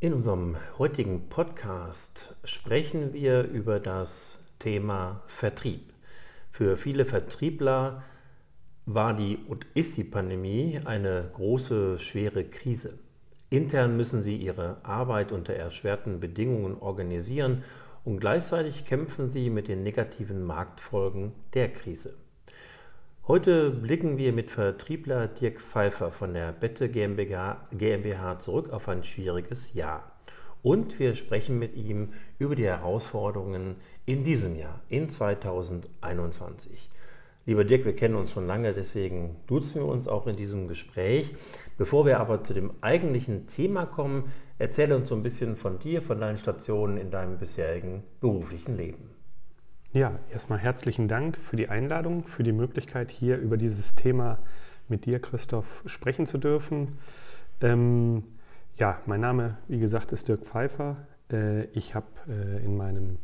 In unserem heutigen Podcast sprechen wir über das Thema Vertrieb. Für viele Vertriebler war die und ist die Pandemie eine große, schwere Krise. Intern müssen sie ihre Arbeit unter erschwerten Bedingungen organisieren und gleichzeitig kämpfen sie mit den negativen Marktfolgen der Krise. Heute blicken wir mit Vertriebler Dirk Pfeiffer von der Bette GmbH zurück auf ein schwieriges Jahr. Und wir sprechen mit ihm über die Herausforderungen in diesem Jahr, in 2021. Lieber Dirk, wir kennen uns schon lange, deswegen duzen wir uns auch in diesem Gespräch. Bevor wir aber zu dem eigentlichen Thema kommen, erzähle uns so ein bisschen von dir, von deinen Stationen in deinem bisherigen beruflichen Leben. Ja, erstmal herzlichen Dank für die Einladung, für die Möglichkeit, hier über dieses Thema mit dir, Christoph, sprechen zu dürfen. Ähm, ja, mein Name, wie gesagt, ist Dirk Pfeiffer. Äh, ich habe äh, in meinem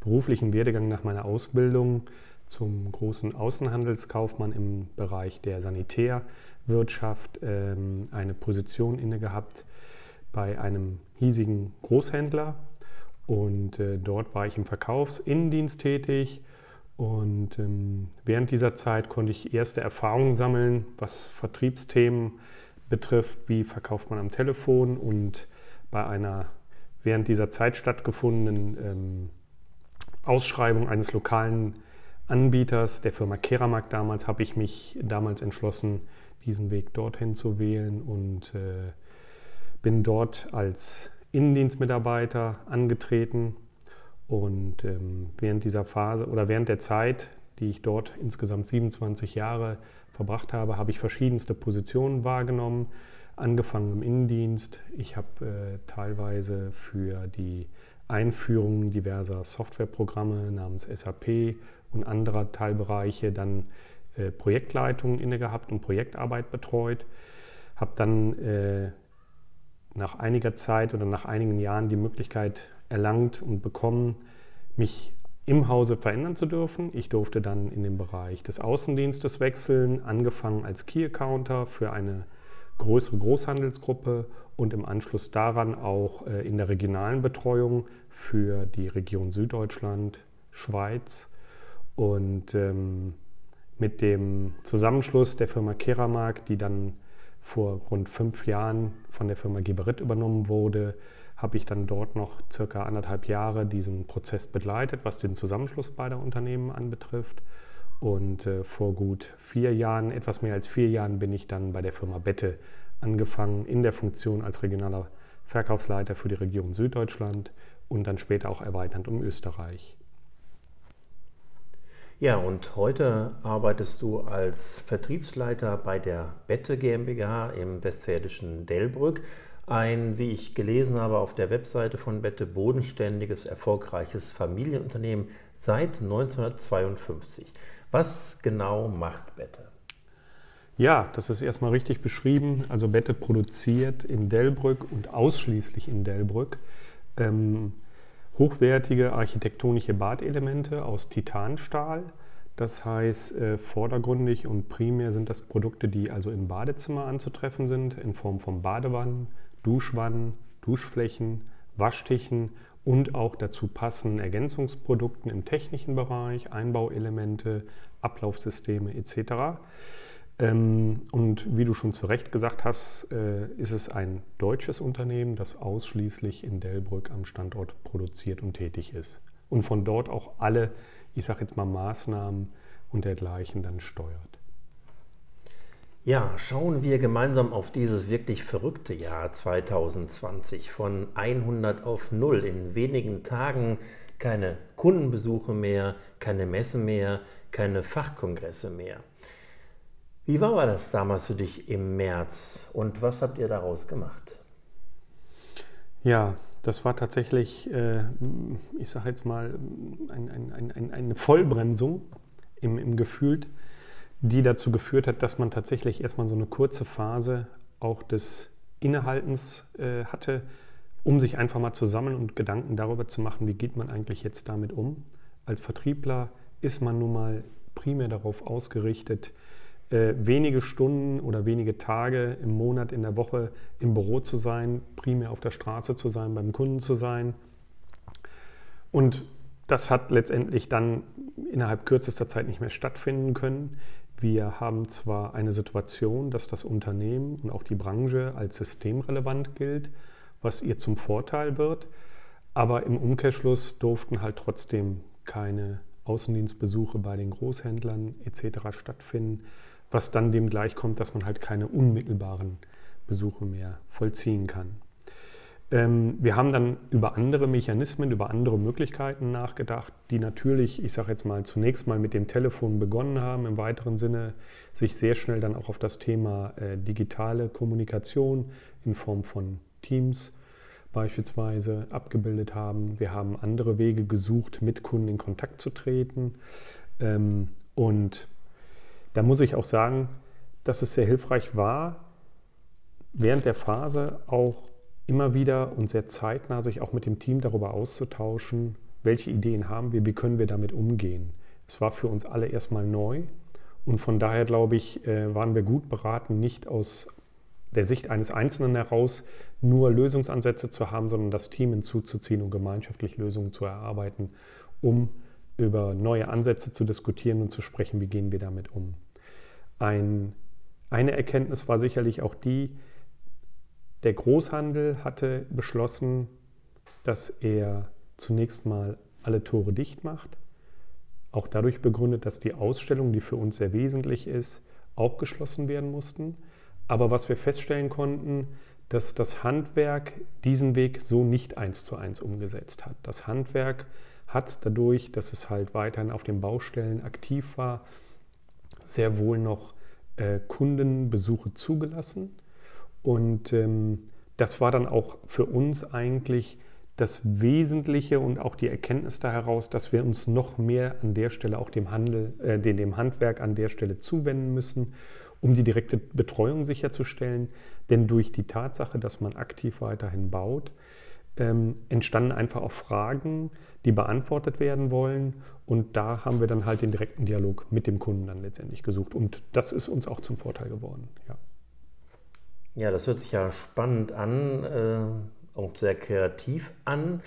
beruflichen Werdegang nach meiner Ausbildung zum großen Außenhandelskaufmann im Bereich der Sanitärwirtschaft ähm, eine Position inne gehabt bei einem hiesigen Großhändler und äh, dort war ich im Verkaufsinnendienst tätig. Und ähm, während dieser Zeit konnte ich erste Erfahrungen sammeln, was Vertriebsthemen betrifft, wie verkauft man am Telefon. Und bei einer während dieser Zeit stattgefundenen ähm, Ausschreibung eines lokalen Anbieters, der Firma Keramak damals, habe ich mich damals entschlossen, diesen Weg dorthin zu wählen und äh, bin dort als Innendienstmitarbeiter angetreten und ähm, während dieser Phase oder während der Zeit, die ich dort insgesamt 27 Jahre verbracht habe, habe ich verschiedenste Positionen wahrgenommen, angefangen im Innendienst. Ich habe äh, teilweise für die Einführung diverser Softwareprogramme namens SAP und anderer Teilbereiche dann äh, Projektleitungen inne gehabt und Projektarbeit betreut. Habe dann äh, nach einiger Zeit oder nach einigen Jahren die Möglichkeit erlangt und bekommen, mich im Hause verändern zu dürfen. Ich durfte dann in den Bereich des Außendienstes wechseln, angefangen als Key Accounter für eine größere Großhandelsgruppe und im Anschluss daran auch äh, in der regionalen Betreuung für die Region Süddeutschland, Schweiz. Und ähm, mit dem Zusammenschluss der Firma Keramark, die dann vor rund fünf Jahren von der Firma Geberit übernommen wurde, habe ich dann dort noch circa anderthalb Jahre diesen Prozess begleitet, was den Zusammenschluss beider Unternehmen anbetrifft. Und äh, vor gut vier Jahren, etwas mehr als vier Jahren, bin ich dann bei der Firma Bette angefangen in der Funktion als regionaler Verkaufsleiter für die Region Süddeutschland und dann später auch erweiternd um Österreich. Ja, und heute arbeitest du als Vertriebsleiter bei der Bette GmbH im westfälischen Delbrück. Ein, wie ich gelesen habe auf der Webseite von Bette, bodenständiges, erfolgreiches Familienunternehmen seit 1952. Was genau macht Bette? Ja, das ist erstmal richtig beschrieben. Also Bette produziert in Delbrück und ausschließlich in Delbrück ähm, hochwertige architektonische Badelemente aus Titanstahl. Das heißt, äh, vordergründig und primär sind das Produkte, die also im Badezimmer anzutreffen sind, in Form von Badewannen, Duschwannen, Duschflächen, Waschtischen und auch dazu passenden Ergänzungsprodukten im technischen Bereich, Einbauelemente, Ablaufsysteme etc. Ähm, und wie du schon zu Recht gesagt hast, äh, ist es ein deutsches Unternehmen, das ausschließlich in Delbrück am Standort produziert und tätig ist. Und von dort auch alle, ich sage jetzt mal, Maßnahmen und dergleichen dann steuert. Ja, schauen wir gemeinsam auf dieses wirklich verrückte Jahr 2020. Von 100 auf 0 in wenigen Tagen keine Kundenbesuche mehr, keine Messe mehr, keine Fachkongresse mehr. Wie war das damals für dich im März und was habt ihr daraus gemacht? Ja, das war tatsächlich, äh, ich sage jetzt mal, ein, ein, ein, eine Vollbremsung im, im Gefühl, die dazu geführt hat, dass man tatsächlich erstmal so eine kurze Phase auch des Innehaltens äh, hatte, um sich einfach mal zu sammeln und Gedanken darüber zu machen, wie geht man eigentlich jetzt damit um. Als Vertriebler ist man nun mal primär darauf ausgerichtet, äh, wenige Stunden oder wenige Tage im Monat, in der Woche im Büro zu sein, primär auf der Straße zu sein, beim Kunden zu sein. Und das hat letztendlich dann innerhalb kürzester Zeit nicht mehr stattfinden können. Wir haben zwar eine Situation, dass das Unternehmen und auch die Branche als systemrelevant gilt, was ihr zum Vorteil wird, aber im Umkehrschluss durften halt trotzdem keine Außendienstbesuche bei den Großhändlern etc. stattfinden, was dann dem gleichkommt, dass man halt keine unmittelbaren Besuche mehr vollziehen kann. Ähm, wir haben dann über andere Mechanismen, über andere Möglichkeiten nachgedacht, die natürlich, ich sage jetzt mal, zunächst mal mit dem Telefon begonnen haben, im weiteren Sinne sich sehr schnell dann auch auf das Thema äh, digitale Kommunikation in Form von Teams beispielsweise abgebildet haben. Wir haben andere Wege gesucht, mit Kunden in Kontakt zu treten. Ähm, und da muss ich auch sagen, dass es sehr hilfreich war, während der Phase auch immer wieder und sehr zeitnah sich auch mit dem Team darüber auszutauschen, welche Ideen haben wir, wie können wir damit umgehen. Es war für uns alle erstmal neu und von daher glaube ich, äh, waren wir gut beraten, nicht aus der Sicht eines Einzelnen heraus nur Lösungsansätze zu haben, sondern das Team hinzuzuziehen und gemeinschaftlich Lösungen zu erarbeiten, um über neue Ansätze zu diskutieren und zu sprechen, wie gehen wir damit um. Ein, eine Erkenntnis war sicherlich auch die, der Großhandel hatte beschlossen, dass er zunächst mal alle Tore dicht macht. Auch dadurch begründet, dass die Ausstellungen, die für uns sehr wesentlich ist, auch geschlossen werden mussten. Aber was wir feststellen konnten, dass das Handwerk diesen Weg so nicht eins zu eins umgesetzt hat. Das Handwerk hat dadurch, dass es halt weiterhin auf den Baustellen aktiv war, sehr wohl noch äh, Kundenbesuche zugelassen. Und ähm, das war dann auch für uns eigentlich das Wesentliche und auch die Erkenntnis da heraus, dass wir uns noch mehr an der Stelle auch dem Handel, äh, dem Handwerk an der Stelle zuwenden müssen um die direkte Betreuung sicherzustellen. Denn durch die Tatsache, dass man aktiv weiterhin baut, ähm, entstanden einfach auch Fragen, die beantwortet werden wollen. Und da haben wir dann halt den direkten Dialog mit dem Kunden dann letztendlich gesucht. Und das ist uns auch zum Vorteil geworden. Ja, ja das hört sich ja spannend an, äh, auch sehr kreativ an.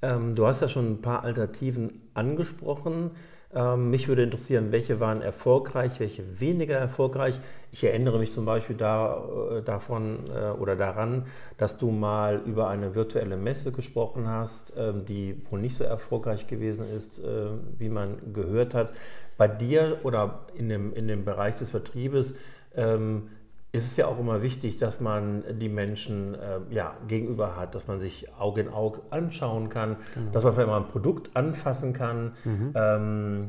Ähm, du hast ja schon ein paar Alternativen angesprochen. Ähm, mich würde interessieren, welche waren erfolgreich, welche weniger erfolgreich. Ich erinnere mich zum Beispiel da, äh, davon äh, oder daran, dass du mal über eine virtuelle Messe gesprochen hast, äh, die wohl nicht so erfolgreich gewesen ist, äh, wie man gehört hat. Bei dir oder in dem, in dem Bereich des Vertriebes ähm, ist es ja auch immer wichtig, dass man die Menschen äh, ja, gegenüber hat, dass man sich Auge in Auge anschauen kann, genau. dass man vielleicht mal ein Produkt anfassen kann. Mhm. Ähm,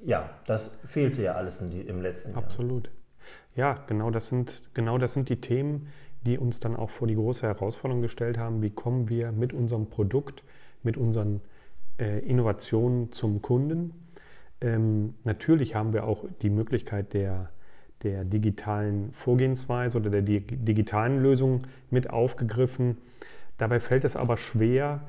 ja, das fehlte ja alles die, im letzten Jahr. Absolut. Ja, genau das, sind, genau das sind die Themen, die uns dann auch vor die große Herausforderung gestellt haben. Wie kommen wir mit unserem Produkt, mit unseren äh, Innovationen zum Kunden? Ähm, natürlich haben wir auch die Möglichkeit der der digitalen Vorgehensweise oder der digitalen Lösung mit aufgegriffen. Dabei fällt es aber schwer,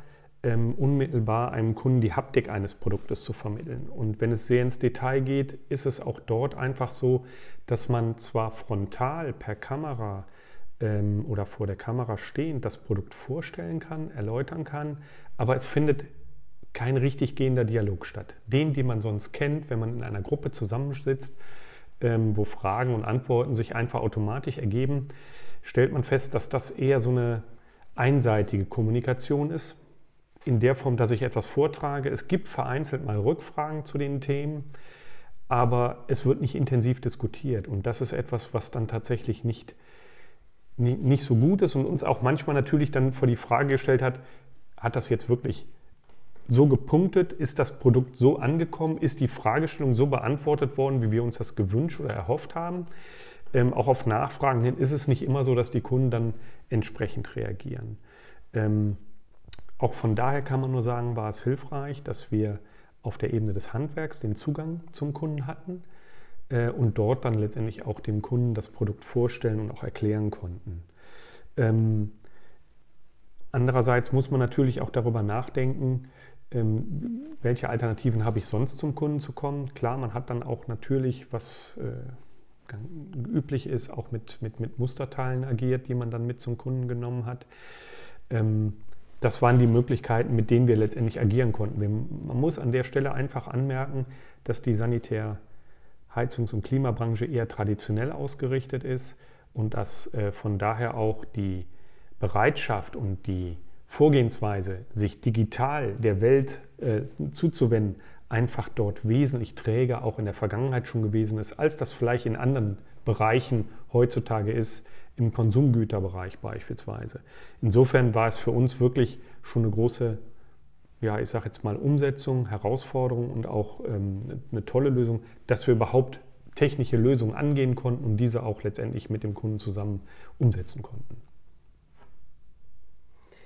ähm, unmittelbar einem Kunden die Haptik eines Produktes zu vermitteln. Und wenn es sehr ins Detail geht, ist es auch dort einfach so, dass man zwar frontal per Kamera ähm, oder vor der Kamera stehend das Produkt vorstellen kann, erläutern kann, aber es findet kein richtig gehender Dialog statt. Den, den man sonst kennt, wenn man in einer Gruppe zusammensitzt, ähm, wo Fragen und Antworten sich einfach automatisch ergeben, stellt man fest, dass das eher so eine einseitige Kommunikation ist. In der Form, dass ich etwas vortrage. Es gibt vereinzelt mal Rückfragen zu den Themen, aber es wird nicht intensiv diskutiert. Und das ist etwas, was dann tatsächlich nicht, nicht so gut ist und uns auch manchmal natürlich dann vor die Frage gestellt hat, hat das jetzt wirklich so gepunktet? Ist das Produkt so angekommen? Ist die Fragestellung so beantwortet worden, wie wir uns das gewünscht oder erhofft haben? Ähm, auch auf Nachfragen hin ist es nicht immer so, dass die Kunden dann entsprechend reagieren. Ähm, auch von daher kann man nur sagen, war es hilfreich, dass wir auf der Ebene des Handwerks den Zugang zum Kunden hatten äh, und dort dann letztendlich auch dem Kunden das Produkt vorstellen und auch erklären konnten. Ähm, andererseits muss man natürlich auch darüber nachdenken, ähm, welche Alternativen habe ich sonst zum Kunden zu kommen? Klar, man hat dann auch natürlich, was äh, üblich ist, auch mit, mit, mit Musterteilen agiert, die man dann mit zum Kunden genommen hat. Ähm, das waren die Möglichkeiten, mit denen wir letztendlich agieren konnten. Man muss an der Stelle einfach anmerken, dass die Sanitär- Heizungs- und Klimabranche eher traditionell ausgerichtet ist und dass äh, von daher auch die Bereitschaft und die Vorgehensweise, sich digital der Welt äh, zuzuwenden, einfach dort wesentlich träger auch in der Vergangenheit schon gewesen ist, als das vielleicht in anderen Bereichen heutzutage ist, im Konsumgüterbereich beispielsweise. Insofern war es für uns wirklich schon eine große, ja, ich sage jetzt mal Umsetzung, Herausforderung und auch ähm, eine tolle Lösung, dass wir überhaupt technische Lösungen angehen konnten und diese auch letztendlich mit dem Kunden zusammen umsetzen konnten.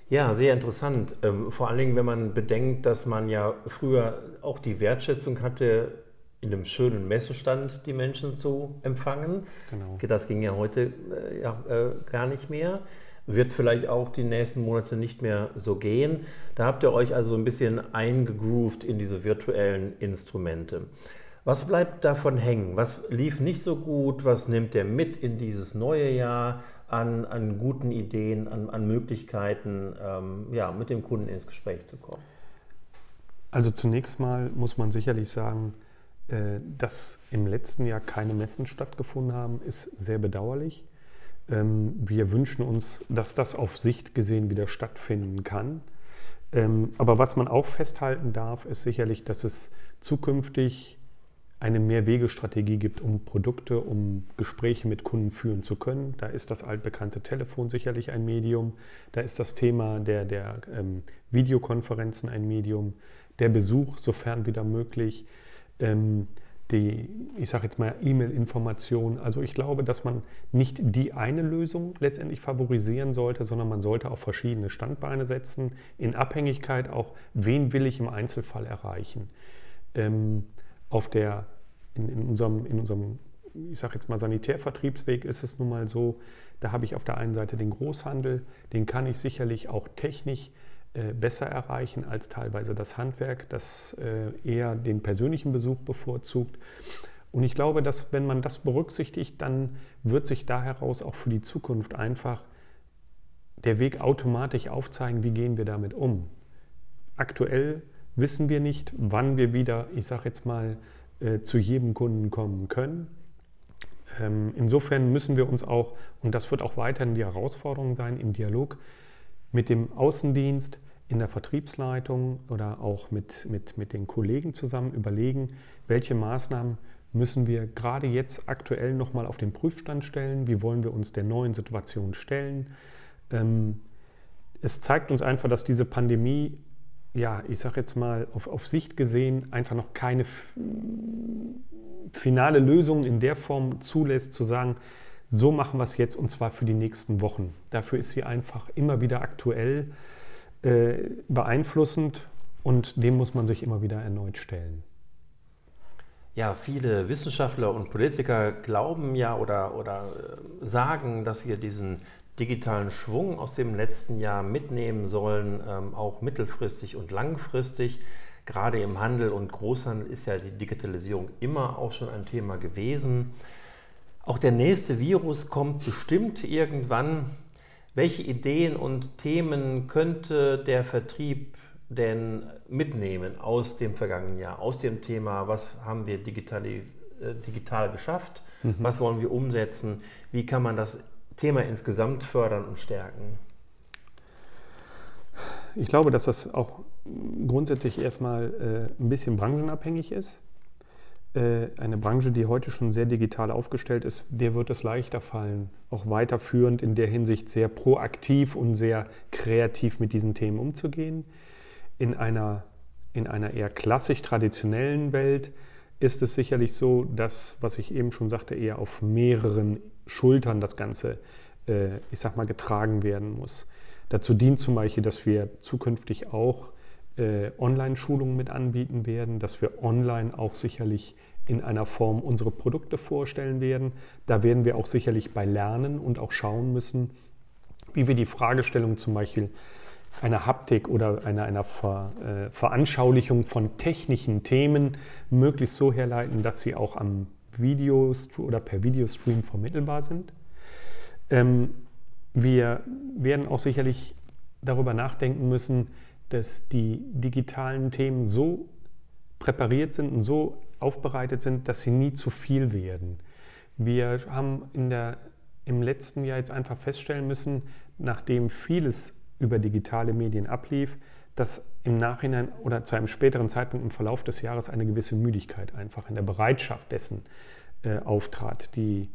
Ja, sehr interessant. Ähm, vor allen Dingen, wenn man bedenkt, dass man ja früher auch die Wertschätzung hatte, in einem schönen Messestand die Menschen zu empfangen. Genau. Das ging ja heute äh, ja, äh, gar nicht mehr. Wird vielleicht auch die nächsten Monate nicht mehr so gehen. Da habt ihr euch also ein bisschen eingegroovt in diese virtuellen Instrumente. Was bleibt davon hängen? Was lief nicht so gut? Was nimmt der mit in dieses neue Jahr? an, an guten Ideen, an, an Möglichkeiten, ähm, ja, mit dem Kunden ins Gespräch zu kommen? Also zunächst mal muss man sicherlich sagen, dass im letzten Jahr keine Messen stattgefunden haben, ist sehr bedauerlich. Ähm, wir wünschen uns, dass das auf Sicht gesehen wieder stattfinden kann. Ähm, aber was man auch festhalten darf, ist sicherlich, dass es zukünftig eine Mehrwegestrategie gibt, um Produkte, um Gespräche mit Kunden führen zu können. Da ist das altbekannte Telefon sicherlich ein Medium. Da ist das Thema der, der ähm, Videokonferenzen ein Medium. Der Besuch, sofern wieder möglich. Ähm, die, ich sage jetzt mal, E-Mail-Information. Also ich glaube, dass man nicht die eine Lösung letztendlich favorisieren sollte, sondern man sollte auf verschiedene Standbeine setzen, in Abhängigkeit auch, wen will ich im Einzelfall erreichen. Ähm, auf der in, in unserem, in unserem, ich sage jetzt mal, Sanitärvertriebsweg ist es nun mal so, da habe ich auf der einen Seite den Großhandel, den kann ich sicherlich auch technisch besser erreichen als teilweise das Handwerk, das äh, eher den persönlichen Besuch bevorzugt. Und ich glaube, dass wenn man das berücksichtigt, dann wird sich da heraus auch für die Zukunft einfach der Weg automatisch aufzeigen, wie gehen wir damit um. Aktuell wissen wir nicht, wann wir wieder, ich sage jetzt mal, äh, zu jedem Kunden kommen können. Ähm, insofern müssen wir uns auch, und das wird auch weiterhin die Herausforderung sein, im Dialog mit dem Außendienst, in der Vertriebsleitung oder auch mit, mit, mit den Kollegen zusammen überlegen, welche Maßnahmen müssen wir gerade jetzt aktuell nochmal auf den Prüfstand stellen, wie wollen wir uns der neuen Situation stellen. Ähm, es zeigt uns einfach, dass diese Pandemie ja, ich sage jetzt mal, auf, auf Sicht gesehen einfach noch keine finale Lösung in der Form zulässt, zu sagen, so machen wir es jetzt und zwar für die nächsten Wochen. Dafür ist sie einfach immer wieder aktuell äh, beeinflussend und dem muss man sich immer wieder erneut stellen. Ja, viele Wissenschaftler und Politiker glauben ja oder, oder äh, sagen, dass wir diesen digitalen Schwung aus dem letzten Jahr mitnehmen sollen, ähm, auch mittelfristig und langfristig. Gerade im Handel und Großhandel ist ja die Digitalisierung immer auch schon ein Thema gewesen. Auch der nächste Virus kommt bestimmt irgendwann. Welche Ideen und Themen könnte der Vertrieb denn mitnehmen aus dem vergangenen Jahr, aus dem Thema, was haben wir digitali äh, digital geschafft, mhm. was wollen wir umsetzen, wie kann man das Thema insgesamt fördern und stärken? Ich glaube, dass das auch grundsätzlich erstmal äh, ein bisschen branchenabhängig ist. Äh, eine Branche, die heute schon sehr digital aufgestellt ist, der wird es leichter fallen, auch weiterführend in der Hinsicht sehr proaktiv und sehr kreativ mit diesen Themen umzugehen. In einer, in einer eher klassisch traditionellen Welt ist es sicherlich so, dass, was ich eben schon sagte, eher auf mehreren Schultern das Ganze, äh, ich sag mal, getragen werden muss. Dazu dient zum Beispiel, dass wir zukünftig auch äh, Online-Schulungen mit anbieten werden, dass wir online auch sicherlich in einer Form unsere Produkte vorstellen werden. Da werden wir auch sicherlich bei lernen und auch schauen müssen, wie wir die Fragestellung zum Beispiel einer Haptik oder einer, einer Ver, äh, Veranschaulichung von technischen Themen möglichst so herleiten, dass sie auch am Video oder per Videostream vermittelbar sind. Ähm, wir werden auch sicherlich darüber nachdenken müssen, dass die digitalen Themen so präpariert sind und so aufbereitet sind, dass sie nie zu viel werden. Wir haben in der, im letzten Jahr jetzt einfach feststellen müssen, nachdem vieles über digitale Medien ablief, dass im Nachhinein oder zu einem späteren Zeitpunkt im Verlauf des Jahres eine gewisse Müdigkeit einfach in der Bereitschaft dessen äh, auftrat. Die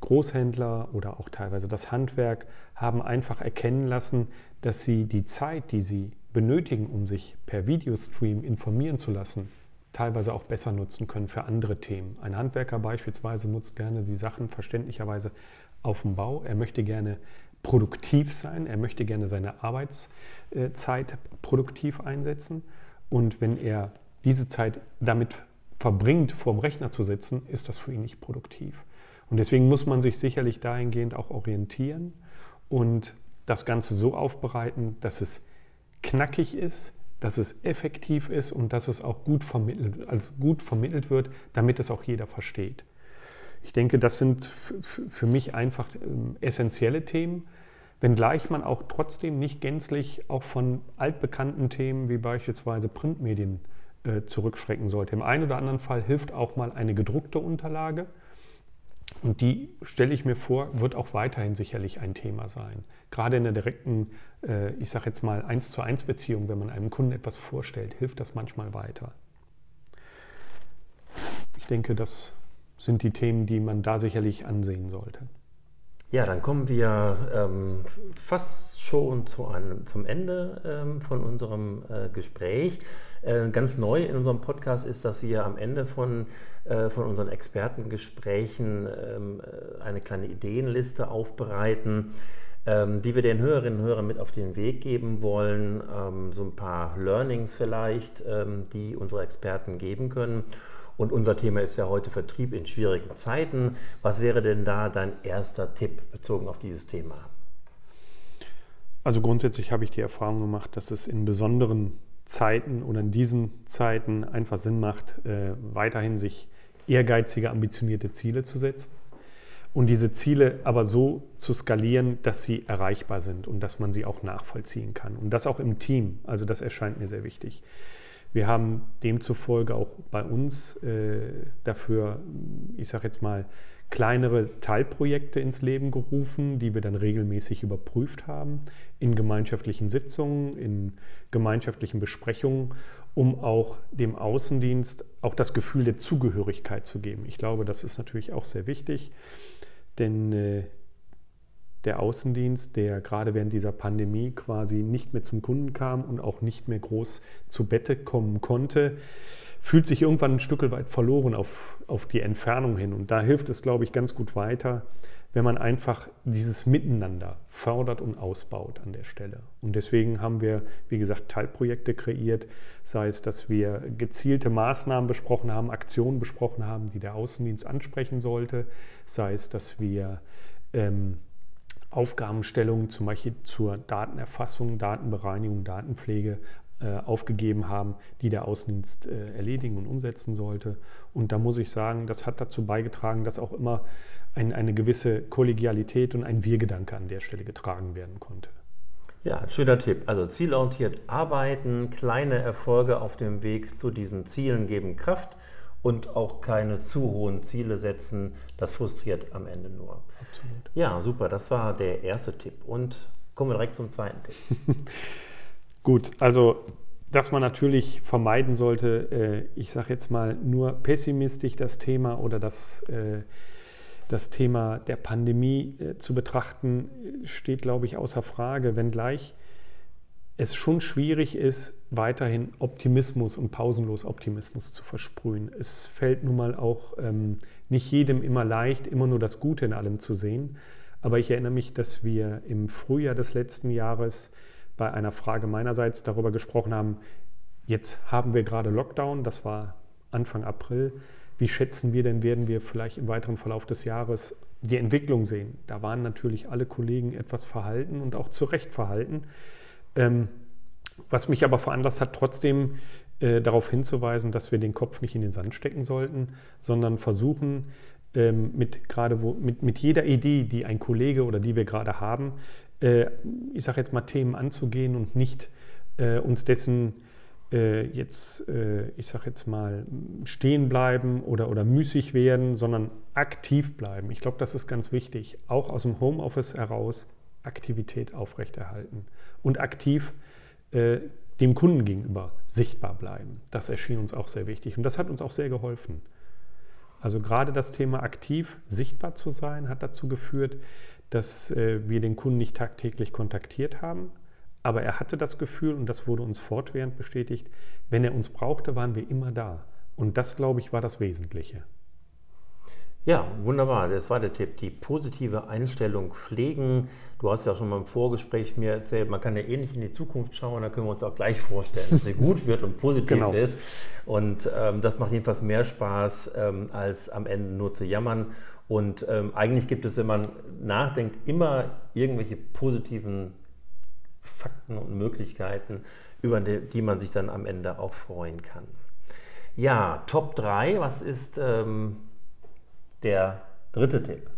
Großhändler oder auch teilweise das Handwerk haben einfach erkennen lassen, dass sie die Zeit, die sie benötigen, um sich per Videostream informieren zu lassen, teilweise auch besser nutzen können für andere Themen. Ein Handwerker beispielsweise nutzt gerne die Sachen verständlicherweise auf dem Bau. Er möchte gerne produktiv sein, er möchte gerne seine Arbeitszeit produktiv einsetzen. Und wenn er diese Zeit damit verbringt, vor dem Rechner zu sitzen, ist das für ihn nicht produktiv. Und deswegen muss man sich sicherlich dahingehend auch orientieren und das Ganze so aufbereiten, dass es knackig ist, dass es effektiv ist und dass es auch gut vermittelt, also gut vermittelt wird, damit es auch jeder versteht. Ich denke, das sind für mich einfach ähm, essentielle Themen, wenngleich man auch trotzdem nicht gänzlich auch von altbekannten Themen wie beispielsweise Printmedien äh, zurückschrecken sollte. Im einen oder anderen Fall hilft auch mal eine gedruckte Unterlage. Und die stelle ich mir vor, wird auch weiterhin sicherlich ein Thema sein. Gerade in der direkten, äh, ich sage jetzt mal, eins zu eins Beziehung, wenn man einem Kunden etwas vorstellt, hilft das manchmal weiter. Ich denke, das sind die Themen, die man da sicherlich ansehen sollte. Ja, dann kommen wir ähm, fast schon zu einem, zum Ende ähm, von unserem äh, Gespräch. Äh, ganz neu in unserem Podcast ist, dass wir am Ende von, äh, von unseren Expertengesprächen ähm, äh, eine kleine Ideenliste aufbereiten, ähm, die wir den Hörerinnen und Hörern mit auf den Weg geben wollen. Ähm, so ein paar Learnings vielleicht, die unsere Experten geben können. Und unser Thema ist ja heute Vertrieb in schwierigen Zeiten. Was wäre denn da dein erster Tipp bezogen auf dieses Thema? Also grundsätzlich habe ich die Erfahrung gemacht, dass es in besonderen Zeiten oder in diesen Zeiten einfach Sinn macht, äh, weiterhin sich ehrgeizige, ambitionierte Ziele zu setzen und diese Ziele aber so zu skalieren, dass sie erreichbar sind und dass man sie auch nachvollziehen kann. Und das auch im Team. Also das erscheint mir sehr wichtig. Wir haben demzufolge auch bei uns äh, dafür, ich sage jetzt mal, kleinere Teilprojekte ins Leben gerufen, die wir dann regelmäßig überprüft haben in gemeinschaftlichen Sitzungen, in gemeinschaftlichen Besprechungen, um auch dem Außendienst auch das Gefühl der Zugehörigkeit zu geben. Ich glaube, das ist natürlich auch sehr wichtig, denn äh, der Außendienst, der gerade während dieser Pandemie quasi nicht mehr zum Kunden kam und auch nicht mehr groß zu Bette kommen konnte, fühlt sich irgendwann ein Stück weit verloren auf, auf die Entfernung hin. Und da hilft es, glaube ich, ganz gut weiter, wenn man einfach dieses Miteinander fördert und ausbaut an der Stelle. Und deswegen haben wir, wie gesagt, Teilprojekte kreiert, sei es, dass wir gezielte Maßnahmen besprochen haben, Aktionen besprochen haben, die der Außendienst ansprechen sollte, sei es, dass wir ähm, Aufgabenstellungen zum Beispiel zur Datenerfassung, Datenbereinigung, Datenpflege aufgegeben haben, die der Außendienst äh, erledigen und umsetzen sollte. Und da muss ich sagen, das hat dazu beigetragen, dass auch immer ein, eine gewisse Kollegialität und ein Wir-Gedanke an der Stelle getragen werden konnte. Ja, schöner Tipp. Also zielorientiert arbeiten, kleine Erfolge auf dem Weg zu diesen Zielen geben Kraft und auch keine zu hohen Ziele setzen. Das frustriert am Ende nur. Absolut. Ja, super. Das war der erste Tipp. Und kommen wir direkt zum zweiten Tipp. Gut, also dass man natürlich vermeiden sollte, äh, ich sage jetzt mal nur pessimistisch das Thema oder das, äh, das Thema der Pandemie äh, zu betrachten, steht, glaube ich, außer Frage, wenngleich es schon schwierig ist, weiterhin Optimismus und pausenlos Optimismus zu versprühen. Es fällt nun mal auch ähm, nicht jedem immer leicht, immer nur das Gute in allem zu sehen. Aber ich erinnere mich, dass wir im Frühjahr des letzten Jahres bei einer Frage meinerseits darüber gesprochen haben, jetzt haben wir gerade Lockdown, das war Anfang April. Wie schätzen wir denn, werden wir vielleicht im weiteren Verlauf des Jahres die Entwicklung sehen? Da waren natürlich alle Kollegen etwas verhalten und auch zu Recht verhalten. Ähm, was mich aber veranlasst hat, trotzdem äh, darauf hinzuweisen, dass wir den Kopf nicht in den Sand stecken sollten, sondern versuchen, ähm, mit wo, mit, mit jeder Idee, die ein Kollege oder die wir gerade haben, ich sage jetzt mal Themen anzugehen und nicht äh, uns dessen äh, jetzt, äh, ich sage jetzt mal, stehen bleiben oder, oder müßig werden, sondern aktiv bleiben. Ich glaube, das ist ganz wichtig. Auch aus dem Homeoffice heraus Aktivität aufrechterhalten und aktiv äh, dem Kunden gegenüber sichtbar bleiben. Das erschien uns auch sehr wichtig und das hat uns auch sehr geholfen. Also gerade das Thema aktiv sichtbar zu sein hat dazu geführt, dass äh, wir den Kunden nicht tagtäglich kontaktiert haben, aber er hatte das Gefühl, und das wurde uns fortwährend bestätigt, wenn er uns brauchte, waren wir immer da. Und das, glaube ich, war das Wesentliche. Ja, wunderbar. Das war der Tipp. Die positive Einstellung pflegen. Du hast ja schon mal im Vorgespräch mir erzählt, man kann ja ähnlich eh in die Zukunft schauen. Da können wir uns auch gleich vorstellen, dass sie gut wird und positiv genau. ist. Und ähm, das macht jedenfalls mehr Spaß, ähm, als am Ende nur zu jammern. Und ähm, eigentlich gibt es, wenn man nachdenkt, immer irgendwelche positiven Fakten und Möglichkeiten, über die, die man sich dann am Ende auch freuen kann. Ja, Top 3, was ist ähm, der dritte Tipp?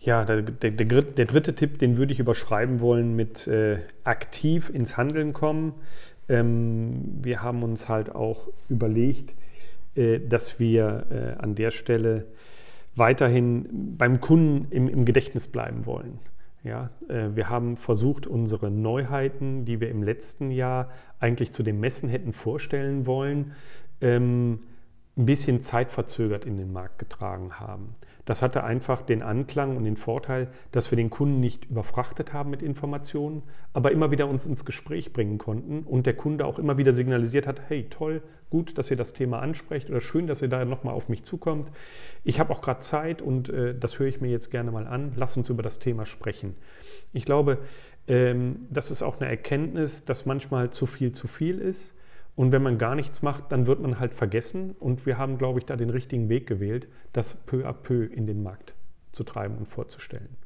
Ja, der, der, der, der, dritte Tipp, den würde ich überschreiben wollen mit äh, aktiv ins Handeln kommen. Ähm, wir haben uns halt auch überlegt, äh, dass wir äh, an der Stelle weiterhin beim Kunden im, im Gedächtnis bleiben wollen. Ja, äh, wir haben versucht, unsere Neuheiten, die wir im letzten Jahr eigentlich zu dem Messen hätten vorstellen wollen, ähm, ein bisschen zeitverzögert in den Markt getragen haben. Das hatte einfach den Anklang und den Vorteil, dass wir den Kunden nicht überfrachtet haben mit Informationen, aber immer wieder uns ins Gespräch bringen konnten und der Kunde auch immer wieder signalisiert hat, hey, toll, gut, dass ihr das Thema ansprecht oder schön, dass ihr da nochmal auf mich zukommt. Ich habe auch gerade Zeit und äh, das höre ich mir jetzt gerne mal an. Lass uns über das Thema sprechen. Ich glaube, ähm, das ist auch eine Erkenntnis, dass manchmal zu viel zu viel ist und wenn man gar nichts macht, dann wird man halt vergessen. Und wir haben, glaube ich, da den richtigen Weg gewählt, das peu à peu in den Markt zu treiben und vorzustellen.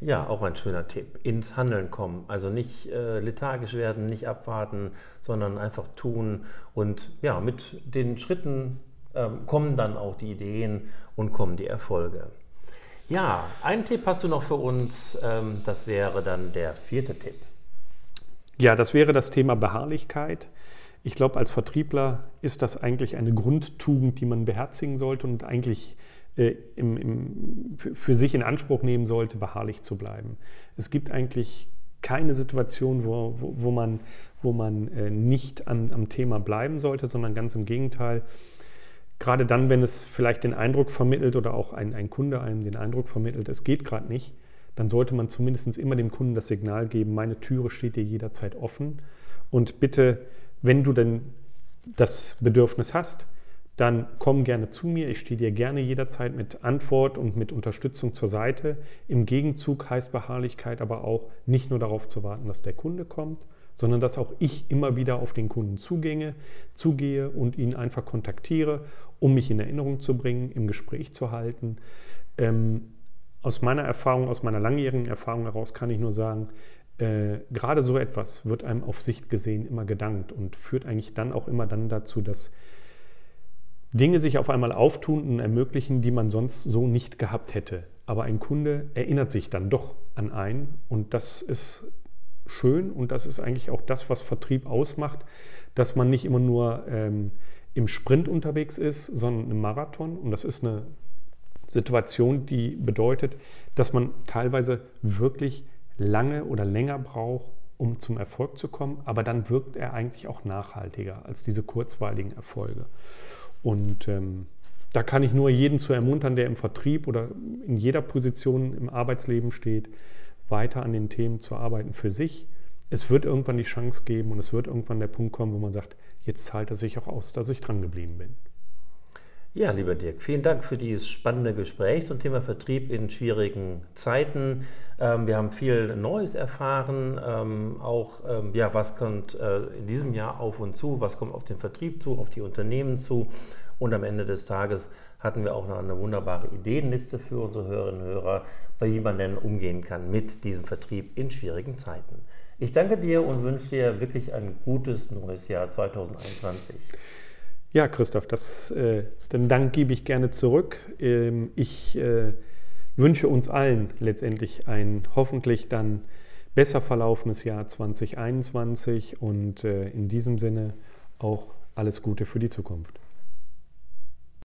Ja, auch ein schöner Tipp. Ins Handeln kommen. Also nicht äh, lethargisch werden, nicht abwarten, sondern einfach tun. Und ja, mit den Schritten äh, kommen dann auch die Ideen und kommen die Erfolge. Ja, einen Tipp hast du noch für uns. Ähm, das wäre dann der vierte Tipp. Ja, das wäre das Thema Beharrlichkeit. Ich glaube, als Vertriebler ist das eigentlich eine Grundtugend, die man beherzigen sollte und eigentlich äh, im, im, für sich in Anspruch nehmen sollte, beharrlich zu bleiben. Es gibt eigentlich keine Situation, wo, wo, wo man, wo man äh, nicht an, am Thema bleiben sollte, sondern ganz im Gegenteil. Gerade dann, wenn es vielleicht den Eindruck vermittelt oder auch ein, ein Kunde einem den Eindruck vermittelt, es geht gerade nicht, dann sollte man zumindest immer dem Kunden das Signal geben, meine Türe steht dir jederzeit offen und bitte wenn du denn das Bedürfnis hast, dann komm gerne zu mir. Ich stehe dir gerne jederzeit mit Antwort und mit Unterstützung zur Seite. Im Gegenzug heißt Beharrlichkeit aber auch nicht nur darauf zu warten, dass der Kunde kommt, sondern dass auch ich immer wieder auf den Kunden zugänge, zugehe und ihn einfach kontaktiere, um mich in Erinnerung zu bringen, im Gespräch zu halten. Ähm, aus meiner Erfahrung, aus meiner langjährigen Erfahrung heraus kann ich nur sagen, äh, gerade so etwas wird einem auf Sicht gesehen immer gedankt und führt eigentlich dann auch immer dann dazu, dass Dinge sich auf einmal auftun und ermöglichen, die man sonst so nicht gehabt hätte. Aber ein Kunde erinnert sich dann doch an einen und das ist schön und das ist eigentlich auch das, was Vertrieb ausmacht, dass man nicht immer nur ähm, im Sprint unterwegs ist, sondern im Marathon und das ist eine Situation, die bedeutet, dass man teilweise wirklich lange oder länger braucht, um zum Erfolg zu kommen, aber dann wirkt er eigentlich auch nachhaltiger als diese kurzweiligen Erfolge. Und ähm, da kann ich nur jeden zu ermuntern, der im Vertrieb oder in jeder Position im Arbeitsleben steht, weiter an den Themen zu arbeiten für sich. Es wird irgendwann die Chance geben und es wird irgendwann der Punkt kommen, wo man sagt, jetzt zahlt es sich auch aus, dass ich dran geblieben bin. Ja, lieber Dirk, vielen Dank für dieses spannende Gespräch zum Thema Vertrieb in schwierigen Zeiten. Ähm, wir haben viel Neues erfahren, ähm, auch ähm, ja, was kommt äh, in diesem Jahr auf uns zu, was kommt auf den Vertrieb zu, auf die Unternehmen zu. Und am Ende des Tages hatten wir auch noch eine wunderbare Ideenliste für unsere Hörerinnen und Hörer, wie man denn umgehen kann mit diesem Vertrieb in schwierigen Zeiten. Ich danke dir und wünsche dir wirklich ein gutes neues Jahr 2021. Ja, Christoph, das, äh, den Dank gebe ich gerne zurück. Ähm, ich äh, wünsche uns allen letztendlich ein hoffentlich dann besser verlaufenes Jahr 2021 und äh, in diesem Sinne auch alles Gute für die Zukunft.